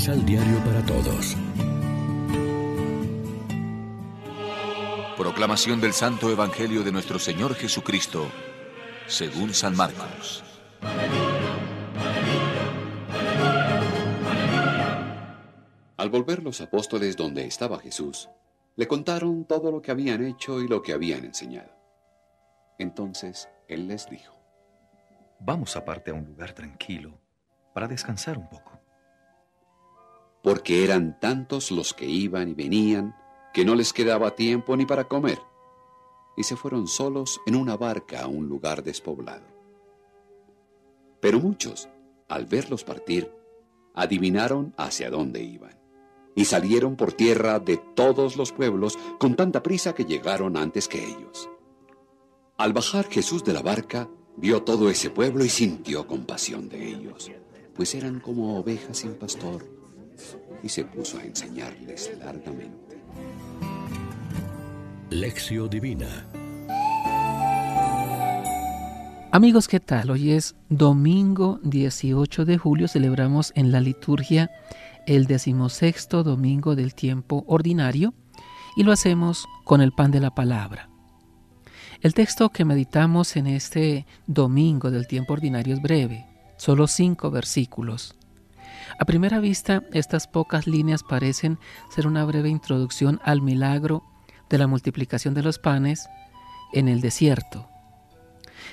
Misal Diario para Todos. Proclamación del Santo Evangelio de nuestro Señor Jesucristo, según San Marcos. Al volver los apóstoles donde estaba Jesús, le contaron todo lo que habían hecho y lo que habían enseñado. Entonces él les dijo, Vamos aparte a un lugar tranquilo para descansar un poco. Porque eran tantos los que iban y venían que no les quedaba tiempo ni para comer, y se fueron solos en una barca a un lugar despoblado. Pero muchos, al verlos partir, adivinaron hacia dónde iban, y salieron por tierra de todos los pueblos con tanta prisa que llegaron antes que ellos. Al bajar Jesús de la barca, vio todo ese pueblo y sintió compasión de ellos, pues eran como ovejas sin pastor, y se puso a enseñarles largamente. Lección Divina Amigos, ¿qué tal? Hoy es domingo 18 de julio, celebramos en la liturgia el decimosexto domingo del tiempo ordinario y lo hacemos con el pan de la palabra. El texto que meditamos en este domingo del tiempo ordinario es breve, solo cinco versículos. A primera vista, estas pocas líneas parecen ser una breve introducción al milagro de la multiplicación de los panes en el desierto.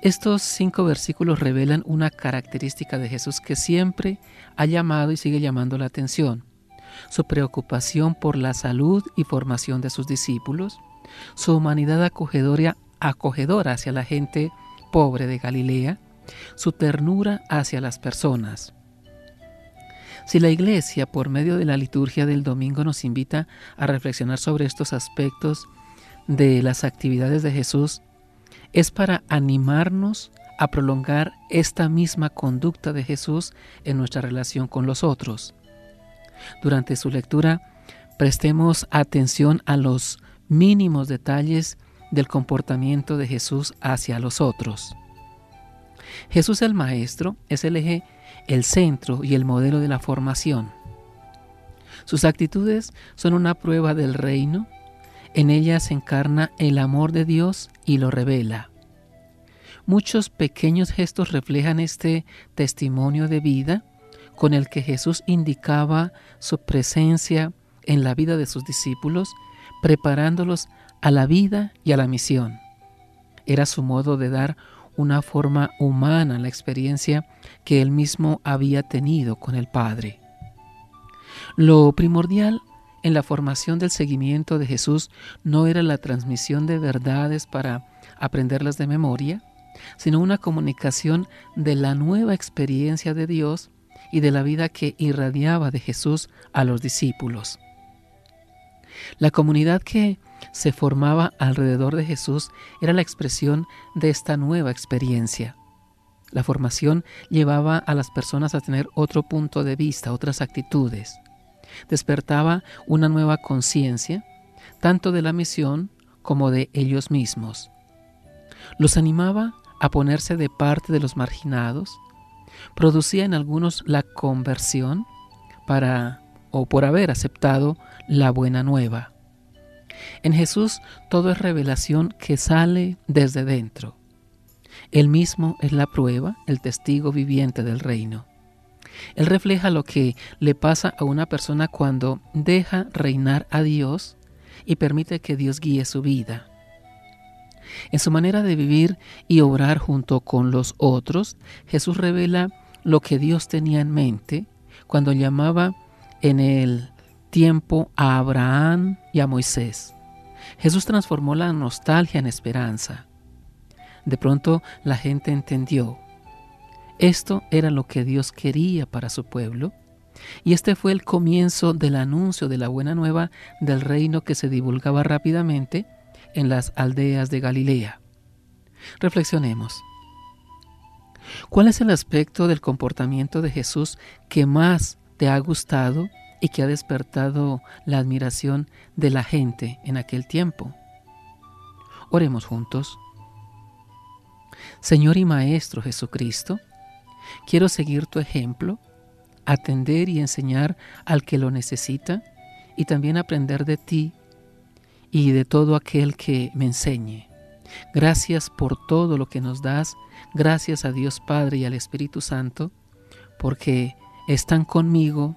Estos cinco versículos revelan una característica de Jesús que siempre ha llamado y sigue llamando la atención. Su preocupación por la salud y formación de sus discípulos, su humanidad acogedora hacia la gente pobre de Galilea, su ternura hacia las personas. Si la Iglesia, por medio de la liturgia del domingo, nos invita a reflexionar sobre estos aspectos de las actividades de Jesús, es para animarnos a prolongar esta misma conducta de Jesús en nuestra relación con los otros. Durante su lectura, prestemos atención a los mínimos detalles del comportamiento de Jesús hacia los otros. Jesús el Maestro es el eje, el centro y el modelo de la formación. Sus actitudes son una prueba del reino, en ellas se encarna el amor de Dios y lo revela. Muchos pequeños gestos reflejan este testimonio de vida con el que Jesús indicaba su presencia en la vida de sus discípulos, preparándolos a la vida y a la misión. Era su modo de dar una forma humana la experiencia que él mismo había tenido con el Padre. Lo primordial en la formación del seguimiento de Jesús no era la transmisión de verdades para aprenderlas de memoria, sino una comunicación de la nueva experiencia de Dios y de la vida que irradiaba de Jesús a los discípulos. La comunidad que se formaba alrededor de Jesús era la expresión de esta nueva experiencia. La formación llevaba a las personas a tener otro punto de vista, otras actitudes. Despertaba una nueva conciencia, tanto de la misión como de ellos mismos. Los animaba a ponerse de parte de los marginados, producía en algunos la conversión para o por haber aceptado la buena nueva. En Jesús todo es revelación que sale desde dentro. Él mismo es la prueba, el testigo viviente del reino. Él refleja lo que le pasa a una persona cuando deja reinar a Dios y permite que Dios guíe su vida. En su manera de vivir y obrar junto con los otros, Jesús revela lo que Dios tenía en mente cuando llamaba en el tiempo a Abraham y a Moisés. Jesús transformó la nostalgia en esperanza. De pronto la gente entendió. Esto era lo que Dios quería para su pueblo. Y este fue el comienzo del anuncio de la buena nueva del reino que se divulgaba rápidamente en las aldeas de Galilea. Reflexionemos. ¿Cuál es el aspecto del comportamiento de Jesús que más te ha gustado y que ha despertado la admiración de la gente en aquel tiempo. Oremos juntos. Señor y Maestro Jesucristo, quiero seguir tu ejemplo, atender y enseñar al que lo necesita y también aprender de ti y de todo aquel que me enseñe. Gracias por todo lo que nos das, gracias a Dios Padre y al Espíritu Santo, porque están conmigo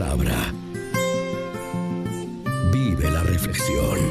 Palabra. Vive la reflexión.